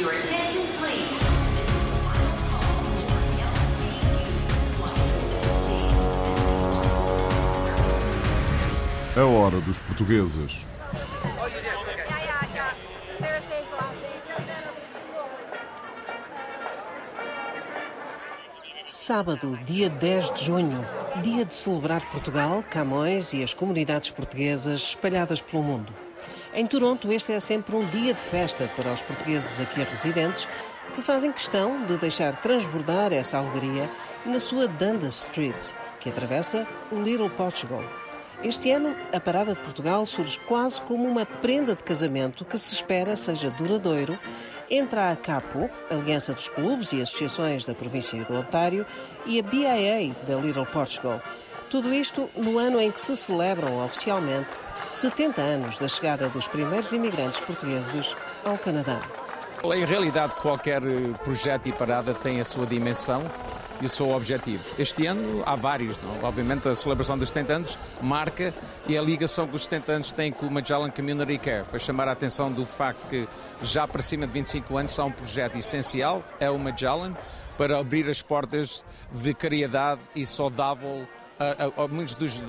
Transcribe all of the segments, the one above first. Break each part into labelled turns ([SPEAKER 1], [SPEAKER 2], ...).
[SPEAKER 1] Your attention, please.
[SPEAKER 2] A hora dos portugueses.
[SPEAKER 3] Sábado, dia 10 de junho, dia de celebrar Portugal, Camões e as comunidades portuguesas espalhadas pelo mundo. Em Toronto, este é sempre um dia de festa para os portugueses aqui residentes que fazem questão de deixar transbordar essa alegria na sua Dundas Street, que atravessa o Little Portugal. Este ano, a Parada de Portugal surge quase como uma prenda de casamento que se espera seja duradouro entre a ACAPO, Aliança dos Clubes e Associações da Província do Ontário, e a BIA da Little Portugal. Tudo isto no ano em que se celebram oficialmente 70 anos da chegada dos primeiros imigrantes portugueses ao Canadá.
[SPEAKER 4] Em realidade, qualquer projeto e parada tem a sua dimensão e o seu objetivo. Este ano há vários, não? obviamente a celebração dos 70 anos marca e a ligação que os 70 anos têm com o Magellan Community Care, para chamar a atenção do facto que já para cima de 25 anos há um projeto essencial, é o Magellan, para abrir as portas de caridade e saudável a, a, muitos dos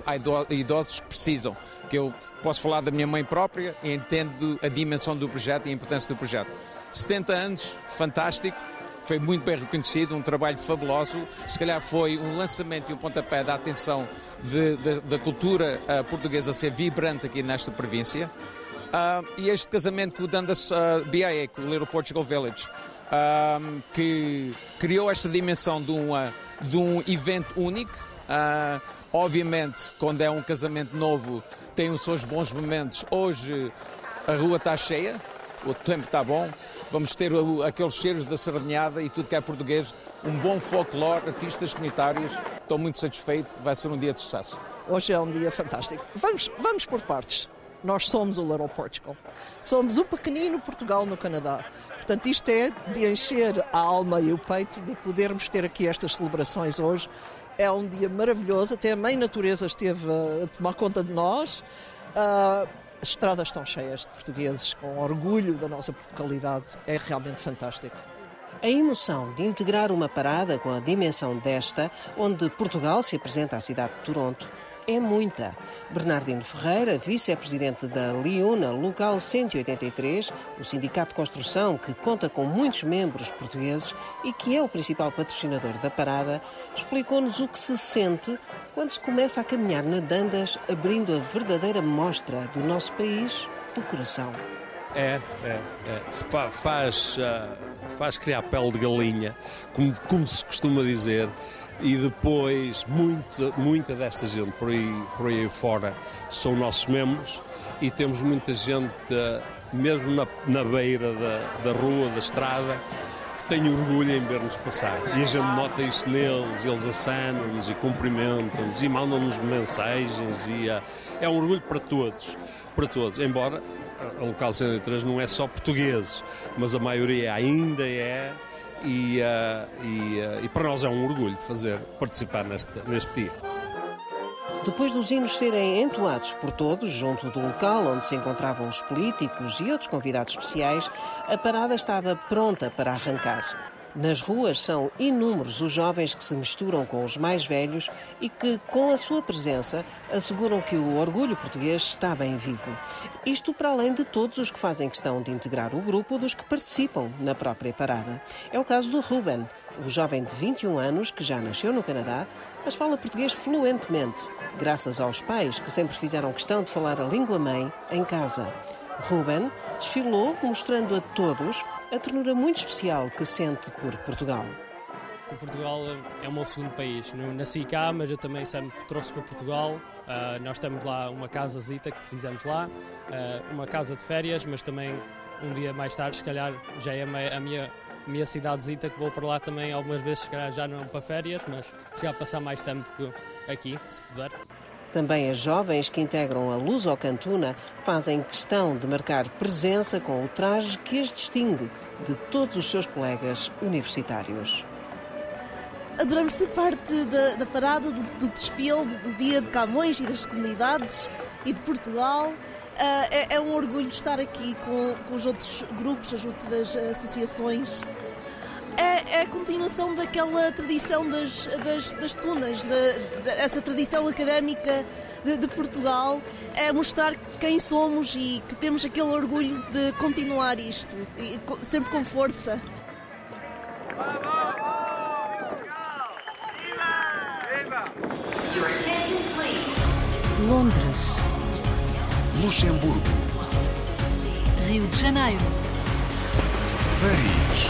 [SPEAKER 4] idosos precisam. Que eu posso falar da minha mãe própria entendo a dimensão do projeto e a importância do projeto. 70 anos, fantástico, foi muito bem reconhecido, um trabalho fabuloso. Se calhar foi um lançamento e um pontapé da atenção de, de, da cultura uh, portuguesa ser vibrante aqui nesta província. Uh, e este casamento com o Dundas uh, BIA, com o Little Portugal Village, uh, que criou esta dimensão de, uma, de um evento único. Uh, obviamente, quando é um casamento novo, tem os seus bons momentos. Hoje a rua está cheia, o tempo está bom, vamos ter aqueles cheiros da sardinhada e tudo que é português, um bom folclore, artistas comunitários, estou muito satisfeito, vai ser um dia de sucesso.
[SPEAKER 5] Hoje é um dia fantástico. Vamos, vamos por partes. Nós somos o Little Portugal. Somos o pequenino Portugal no Canadá. Portanto, isto é de encher a alma e o peito de podermos ter aqui estas celebrações hoje. É um dia maravilhoso, até a Mãe Natureza esteve a tomar conta de nós. Uh, as estradas estão cheias de portugueses com orgulho da nossa Portugalidade. É realmente fantástico.
[SPEAKER 3] A emoção de integrar uma parada com a dimensão desta, onde Portugal se apresenta à cidade de Toronto, é muita. Bernardino Ferreira, vice-presidente da Liuna Local 183, o sindicato de construção que conta com muitos membros portugueses e que é o principal patrocinador da parada, explicou-nos o que se sente quando se começa a caminhar na Dandas, abrindo a verdadeira mostra do nosso país do coração.
[SPEAKER 6] É, é, é. Faz, ah, faz criar pele de galinha, como, como se costuma dizer e depois muita, muita desta gente por aí, por aí fora são nossos membros e temos muita gente, mesmo na, na beira da, da rua, da estrada, que tem orgulho em ver-nos passar. E a gente nota isso neles, eles acenam-nos e cumprimentam-nos e mandam-nos mensagens e uh, é um orgulho para todos, para todos, embora a Local 103 não é só portugueses, mas a maioria ainda é e, uh, e, uh, e, para nós é um orgulho fazer participar neste, neste dia.
[SPEAKER 3] Depois dos hinos serem entoados por todos, junto do local onde se encontravam os políticos e outros convidados especiais, a parada estava pronta para arrancar. Nas ruas são inúmeros os jovens que se misturam com os mais velhos e que, com a sua presença, asseguram que o orgulho português está bem vivo. Isto para além de todos os que fazem questão de integrar o grupo dos que participam na própria parada. É o caso do Ruben, o jovem de 21 anos que já nasceu no Canadá, mas fala português fluentemente, graças aos pais que sempre fizeram questão de falar a língua mãe em casa. Ruben desfilou mostrando a todos a ternura muito especial que sente por Portugal.
[SPEAKER 7] Portugal é o meu segundo país. Nasci cá, mas eu também sempre trouxe para Portugal. Uh, nós temos lá uma casa zita que fizemos lá, uh, uma casa de férias, mas também um dia mais tarde, se calhar, já é a minha, minha cidadezita que vou para lá também algumas vezes, se calhar já não para férias, mas se já passar mais tempo aqui, se puder.
[SPEAKER 3] Também as jovens que integram a Luz ao Cantuna fazem questão de marcar presença com o traje que as distingue de todos os seus colegas universitários.
[SPEAKER 8] Adoramos ser parte da, da parada, do, do desfile, do Dia de Camões e das comunidades e de Portugal. Ah, é, é um orgulho estar aqui com, com os outros grupos, as outras associações. É, é a continuação daquela tradição das, das, das tunas, da- da- essa tradição académica de, de Portugal. É mostrar quem somos e que temos aquele orgulho de continuar isto, e sempre com força.
[SPEAKER 9] Londres,
[SPEAKER 10] Luxemburgo,
[SPEAKER 9] Rio de Janeiro,
[SPEAKER 10] Paris,